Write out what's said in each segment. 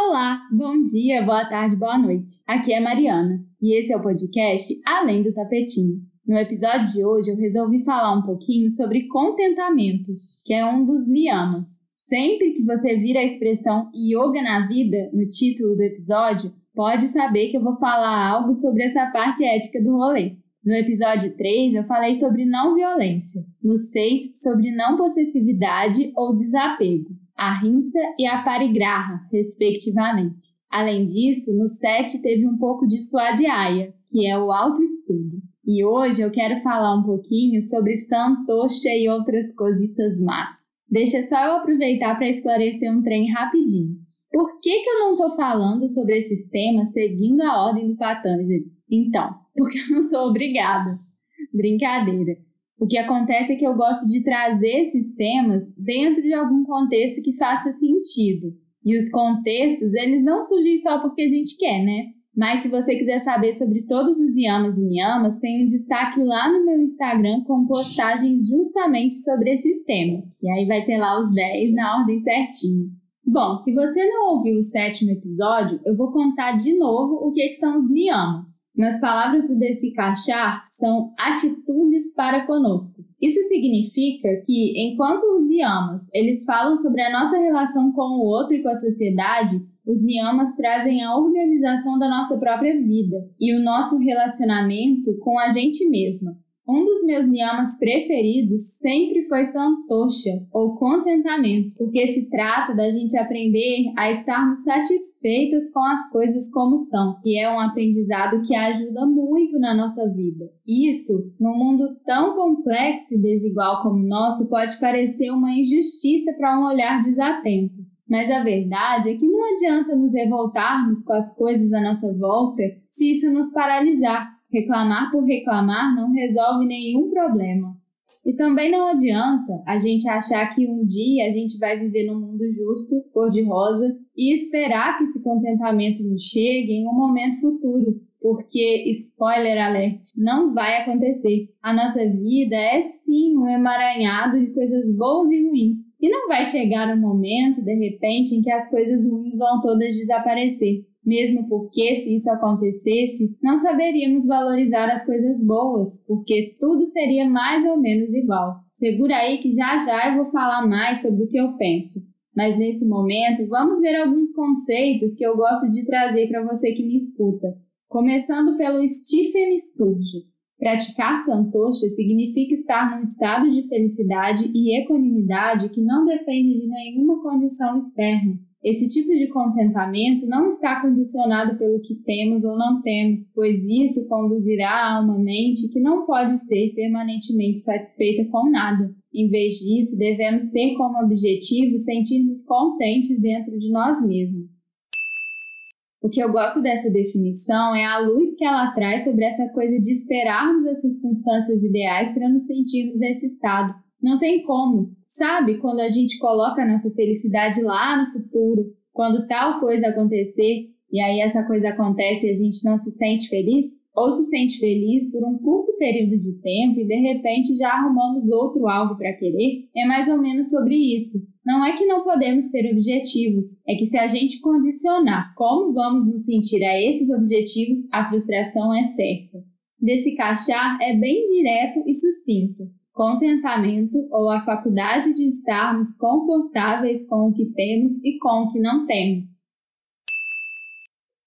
Olá, bom dia, boa tarde, boa noite. Aqui é Mariana e esse é o podcast Além do Tapetinho. No episódio de hoje eu resolvi falar um pouquinho sobre contentamento, que é um dos liamas. Sempre que você vira a expressão yoga na vida no título do episódio, pode saber que eu vou falar algo sobre essa parte ética do rolê. No episódio 3, eu falei sobre não violência. No 6, sobre não possessividade ou desapego. A rinça e a parigraha, respectivamente. Além disso, no 7 teve um pouco de Swadhyaya, que é o autoestudo. E hoje eu quero falar um pouquinho sobre Santosha e outras cositas más. Deixa só eu aproveitar para esclarecer um trem rapidinho. Por que, que eu não estou falando sobre esses temas seguindo a ordem do Patanjali? Então, porque eu não sou obrigada. Brincadeira. O que acontece é que eu gosto de trazer esses temas dentro de algum contexto que faça sentido. E os contextos, eles não surgem só porque a gente quer, né? Mas se você quiser saber sobre todos os yamas e niyamas, tem um destaque lá no meu Instagram com postagens justamente sobre esses temas. E aí vai ter lá os 10 na ordem certinha. Bom, se você não ouviu o sétimo episódio, eu vou contar de novo o que, que são os niyamas. Nas palavras do Desikachar, são atitudes para conosco. Isso significa que, enquanto os yamas eles falam sobre a nossa relação com o outro e com a sociedade, os niyamas trazem a organização da nossa própria vida e o nosso relacionamento com a gente mesma. Um dos meus niyamas preferidos sempre foi santosha, ou contentamento, porque se trata da gente aprender a estarmos satisfeitas com as coisas como são, e é um aprendizado que ajuda muito na nossa vida. Isso, num mundo tão complexo e desigual como o nosso, pode parecer uma injustiça para um olhar desatento. Mas a verdade é que não adianta nos revoltarmos com as coisas à nossa volta se isso nos paralisar Reclamar por reclamar não resolve nenhum problema. E também não adianta a gente achar que um dia a gente vai viver num mundo justo, cor-de-rosa, e esperar que esse contentamento nos chegue em um momento futuro, porque, spoiler alert, não vai acontecer. A nossa vida é sim um emaranhado de coisas boas e ruins. E não vai chegar um momento, de repente, em que as coisas ruins vão todas desaparecer mesmo porque, se isso acontecesse, não saberíamos valorizar as coisas boas, porque tudo seria mais ou menos igual. Segura aí que já já eu vou falar mais sobre o que eu penso. Mas nesse momento, vamos ver alguns conceitos que eu gosto de trazer para você que me escuta. Começando pelo Stephen Sturges. Praticar santosha significa estar num estado de felicidade e equanimidade que não depende de nenhuma condição externa esse tipo de contentamento não está condicionado pelo que temos ou não temos, pois isso conduzirá a uma mente que não pode ser permanentemente satisfeita com nada. Em vez disso, devemos ter como objetivo sentirmos contentes dentro de nós mesmos. O que eu gosto dessa definição é a luz que ela traz sobre essa coisa de esperarmos as circunstâncias ideais para nos sentirmos nesse estado não tem como. Sabe quando a gente coloca a nossa felicidade lá no futuro, quando tal coisa acontecer e aí essa coisa acontece e a gente não se sente feliz? Ou se sente feliz por um curto período de tempo e de repente já arrumamos outro algo para querer? É mais ou menos sobre isso. Não é que não podemos ter objetivos, é que se a gente condicionar como vamos nos sentir a esses objetivos, a frustração é certa. Desse cachar é bem direto e sucinto contentamento ou a faculdade de estarmos confortáveis com o que temos e com o que não temos.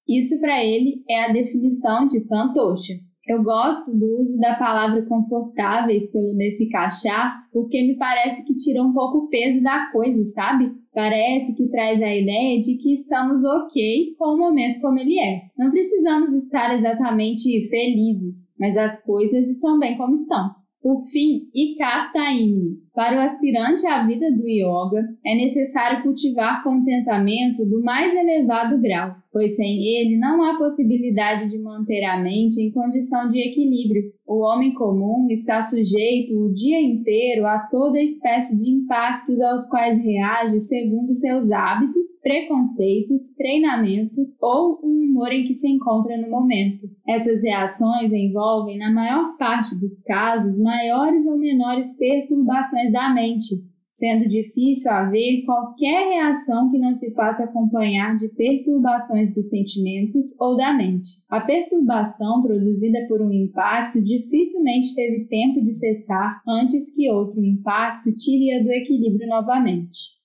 Isso para ele é a definição de Santosha. Eu gosto do uso da palavra confortáveis pelo nesse cachá, porque me parece que tira um pouco o peso da coisa, sabe? Parece que traz a ideia de que estamos ok com o momento como ele é. Não precisamos estar exatamente felizes, mas as coisas estão bem como estão. Por fim, Ikataini. Para o aspirante à vida do yoga, é necessário cultivar contentamento do mais elevado grau, pois sem ele não há possibilidade de manter a mente em condição de equilíbrio. O homem comum está sujeito o dia inteiro a toda espécie de impactos aos quais reage segundo seus hábitos, preconceitos, treinamento ou o humor em que se encontra no momento. Essas reações envolvem, na maior parte dos casos, maiores ou menores perturbações da mente, sendo difícil haver qualquer reação que não se faça acompanhar de perturbações dos sentimentos ou da mente. A perturbação produzida por um impacto dificilmente teve tempo de cessar antes que outro impacto tire-a do equilíbrio novamente.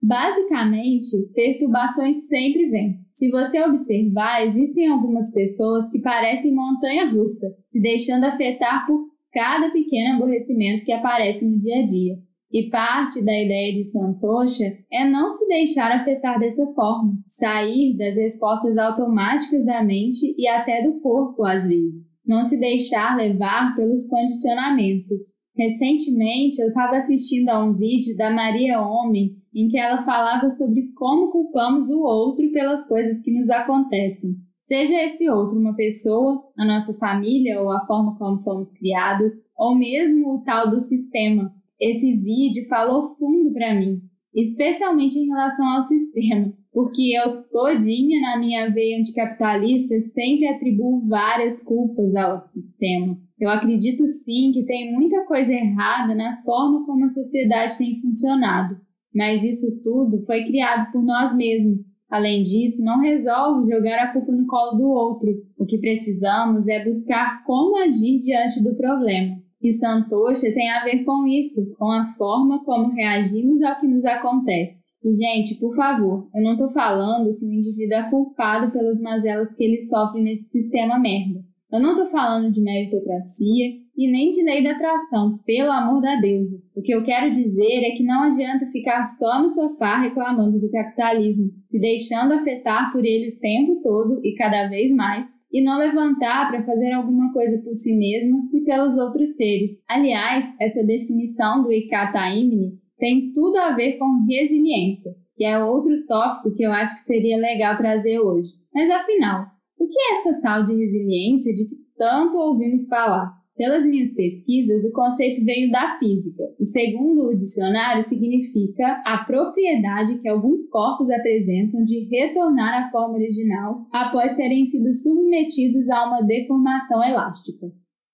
Basicamente, perturbações sempre vêm. Se você observar, existem algumas pessoas que parecem montanha russa, se deixando afetar por cada pequeno aborrecimento que aparece no dia a dia. E parte da ideia de Santosha é não se deixar afetar dessa forma, sair das respostas automáticas da mente e até do corpo às vezes, não se deixar levar pelos condicionamentos. Recentemente eu estava assistindo a um vídeo da Maria Homem em que ela falava sobre como culpamos o outro pelas coisas que nos acontecem. Seja esse outro uma pessoa, a nossa família ou a forma como fomos criados, ou mesmo o tal do sistema. Esse vídeo falou fundo para mim, especialmente em relação ao sistema, porque eu todinha na minha veia anticapitalista sempre atribuo várias culpas ao sistema. Eu acredito sim que tem muita coisa errada na forma como a sociedade tem funcionado, mas isso tudo foi criado por nós mesmos Além disso, não resolve jogar a culpa no colo do outro. O que precisamos é buscar como agir diante do problema. E Santosha tem a ver com isso, com a forma como reagimos ao que nos acontece. E, gente, por favor, eu não estou falando que o indivíduo é culpado pelas mazelas que ele sofre nesse sistema merda. Eu não estou falando de meritocracia e nem de lei da atração, pelo amor da deusa. O que eu quero dizer é que não adianta ficar só no sofá reclamando do capitalismo, se deixando afetar por ele o tempo todo e cada vez mais, e não levantar para fazer alguma coisa por si mesmo e pelos outros seres. Aliás, essa definição do Ikata Imni tem tudo a ver com resiliência, que é outro tópico que eu acho que seria legal trazer hoje. Mas afinal, o que é essa tal de resiliência de que tanto ouvimos falar? Pelas minhas pesquisas, o conceito veio da física e, segundo o dicionário, significa a propriedade que alguns corpos apresentam de retornar à forma original após terem sido submetidos a uma deformação elástica.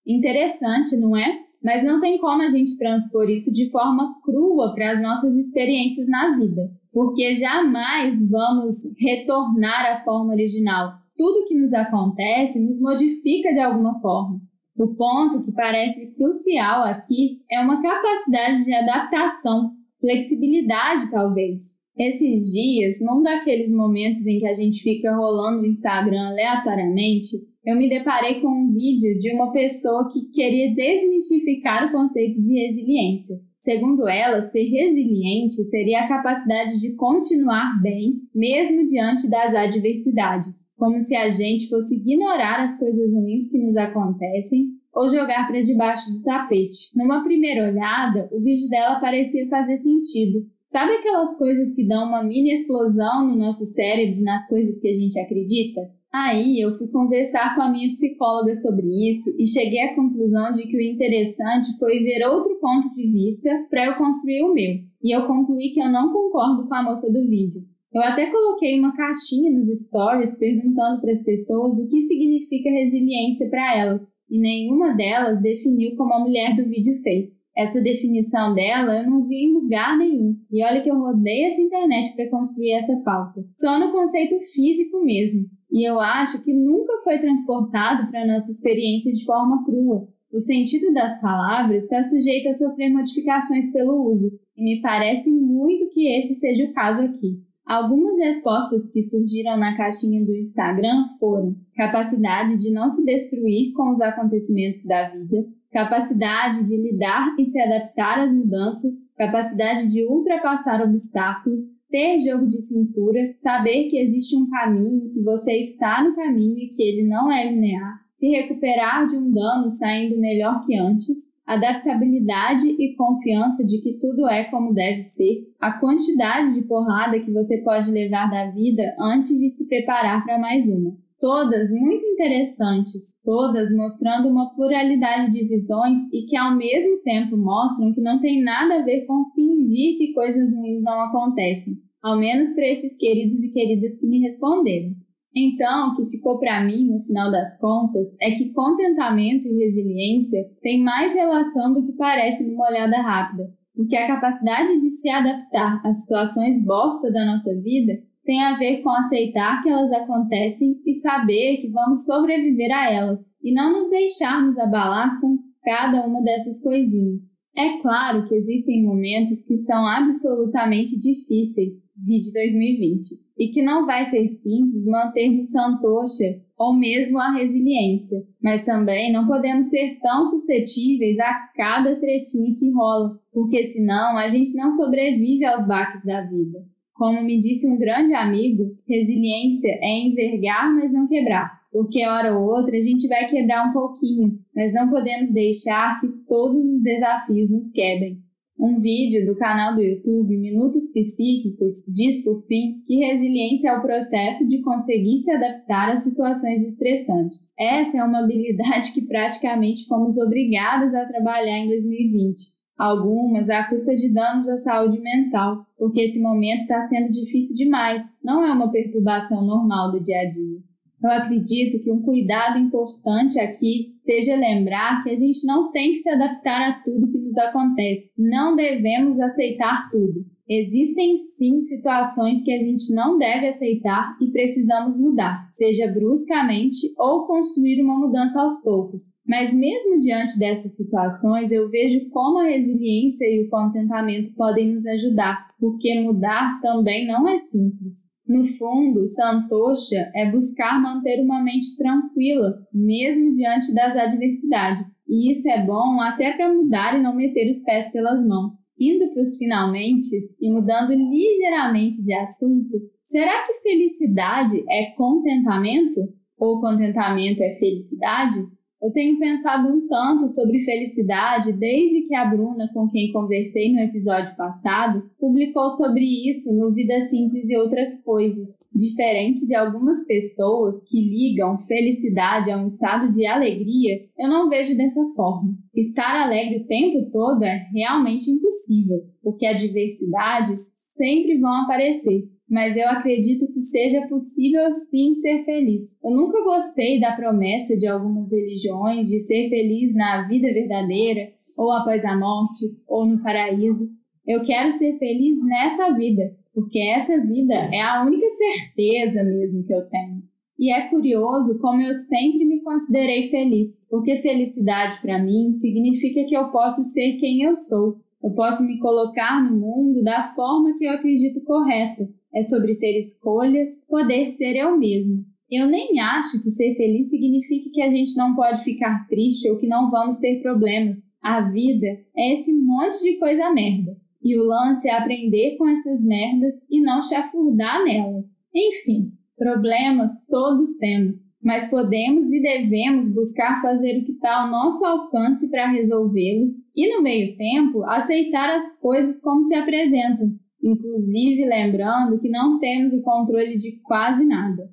Interessante, não é? Mas não tem como a gente transpor isso de forma crua para as nossas experiências na vida, porque jamais vamos retornar à forma original. Tudo que nos acontece nos modifica de alguma forma. O ponto que parece crucial aqui é uma capacidade de adaptação, flexibilidade talvez. Esses dias, num daqueles momentos em que a gente fica rolando o Instagram aleatoriamente, eu me deparei com um vídeo de uma pessoa que queria desmistificar o conceito de resiliência. Segundo ela, ser resiliente seria a capacidade de continuar bem, mesmo diante das adversidades, como se a gente fosse ignorar as coisas ruins que nos acontecem ou jogar para debaixo do tapete. Numa primeira olhada, o vídeo dela parecia fazer sentido. Sabe aquelas coisas que dão uma mini explosão no nosso cérebro nas coisas que a gente acredita? Aí eu fui conversar com a minha psicóloga sobre isso e cheguei à conclusão de que o interessante foi ver outro ponto de vista para eu construir o meu. E eu concluí que eu não concordo com a moça do vídeo. Eu até coloquei uma caixinha nos stories perguntando para as pessoas o que significa resiliência para elas, e nenhuma delas definiu como a mulher do vídeo fez. Essa definição dela eu não vi em lugar nenhum, e olha que eu rodei essa internet para construir essa pauta. Só no conceito físico mesmo e eu acho que nunca foi transportado para nossa experiência de forma crua. O sentido das palavras está sujeito a sofrer modificações pelo uso, e me parece muito que esse seja o caso aqui. Algumas respostas que surgiram na caixinha do Instagram foram capacidade de não se destruir com os acontecimentos da vida, capacidade de lidar e se adaptar às mudanças, capacidade de ultrapassar obstáculos, ter jogo de cintura, saber que existe um caminho, que você está no caminho e que ele não é linear, se recuperar de um dano saindo melhor que antes, adaptabilidade e confiança de que tudo é como deve ser, a quantidade de porrada que você pode levar da vida antes de se preparar para mais uma todas muito interessantes, todas mostrando uma pluralidade de visões e que ao mesmo tempo mostram que não tem nada a ver com fingir que coisas ruins não acontecem, ao menos para esses queridos e queridas que me responderam. Então, o que ficou para mim, no final das contas, é que contentamento e resiliência têm mais relação do que parece numa olhada rápida. porque a capacidade de se adaptar às situações bosta da nossa vida tem a ver com aceitar que elas acontecem e saber que vamos sobreviver a elas e não nos deixarmos abalar com cada uma dessas coisinhas. É claro que existem momentos que são absolutamente difíceis, de 2020, e que não vai ser simples mantermos santocha ou mesmo a resiliência, mas também não podemos ser tão suscetíveis a cada tretinha que rola, porque senão a gente não sobrevive aos baques da vida. Como me disse um grande amigo, resiliência é envergar, mas não quebrar. Porque hora ou outra a gente vai quebrar um pouquinho, mas não podemos deixar que todos os desafios nos quebrem. Um vídeo do canal do YouTube Minutos Psíquicos diz por fim que resiliência é o processo de conseguir se adaptar a situações estressantes. Essa é uma habilidade que praticamente fomos obrigadas a trabalhar em 2020 algumas à custa de danos à saúde mental, porque esse momento está sendo difícil demais, não é uma perturbação normal do dia a dia. Eu acredito que um cuidado importante aqui seja lembrar que a gente não tem que se adaptar a tudo que nos acontece. Não devemos aceitar tudo. Existem sim situações que a gente não deve aceitar e precisamos mudar, seja bruscamente ou construir uma mudança aos poucos. Mas mesmo diante dessas situações, eu vejo como a resiliência e o contentamento podem nos ajudar, porque mudar também não é simples. No fundo, Santosha é buscar manter uma mente tranquila, mesmo diante das adversidades. E isso é bom até para mudar e não meter os pés pelas mãos. Indo para os finalmente e mudando ligeiramente de assunto, será que felicidade é contentamento? Ou contentamento é felicidade? Eu tenho pensado um tanto sobre felicidade desde que a Bruna, com quem conversei no episódio passado, publicou sobre isso no Vida Simples e Outras Coisas. Diferente de algumas pessoas que ligam felicidade a um estado de alegria, eu não vejo dessa forma. Estar alegre o tempo todo é realmente impossível, porque adversidades sempre vão aparecer mas eu acredito que seja possível sim ser feliz. Eu nunca gostei da promessa de algumas religiões de ser feliz na vida verdadeira, ou após a morte, ou no paraíso. Eu quero ser feliz nessa vida, porque essa vida é a única certeza mesmo que eu tenho. E é curioso como eu sempre me considerei feliz, porque felicidade para mim significa que eu posso ser quem eu sou. Eu posso me colocar no mundo da forma que eu acredito correta, é sobre ter escolhas, poder ser eu mesmo. Eu nem acho que ser feliz signifique que a gente não pode ficar triste ou que não vamos ter problemas. A vida é esse monte de coisa merda. E o lance é aprender com essas merdas e não chafurdar nelas. Enfim, problemas todos temos, mas podemos e devemos buscar fazer o que está ao nosso alcance para resolvê-los e, no meio tempo, aceitar as coisas como se apresentam, inclusive lembrando que não temos o controle de quase nada.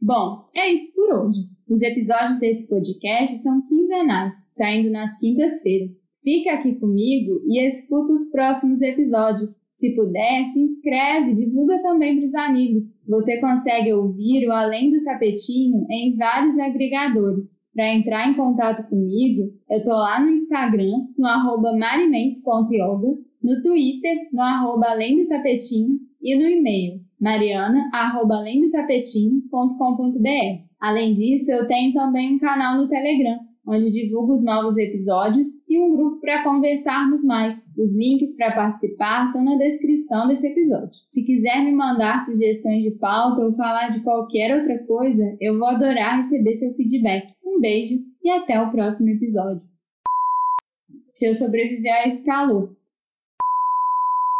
Bom, é isso por hoje. Os episódios desse podcast são quinzenais, saindo nas quintas-feiras. Fica aqui comigo e escuta os próximos episódios. Se puder, se inscreve, divulga também para os amigos. Você consegue ouvir o Além do Tapetinho em vários agregadores. Para entrar em contato comigo, eu tô lá no Instagram, no arroba marimendes.yoga no Twitter, no arroba além do tapetinho e no e-mail mariana.além-do-tapetinho.com.br. Além disso, eu tenho também um canal no Telegram, onde divulgo os novos episódios e um grupo para conversarmos mais. Os links para participar estão na descrição desse episódio. Se quiser me mandar sugestões de pauta ou falar de qualquer outra coisa, eu vou adorar receber seu feedback. Um beijo e até o próximo episódio. Se eu sobreviver a esse calor,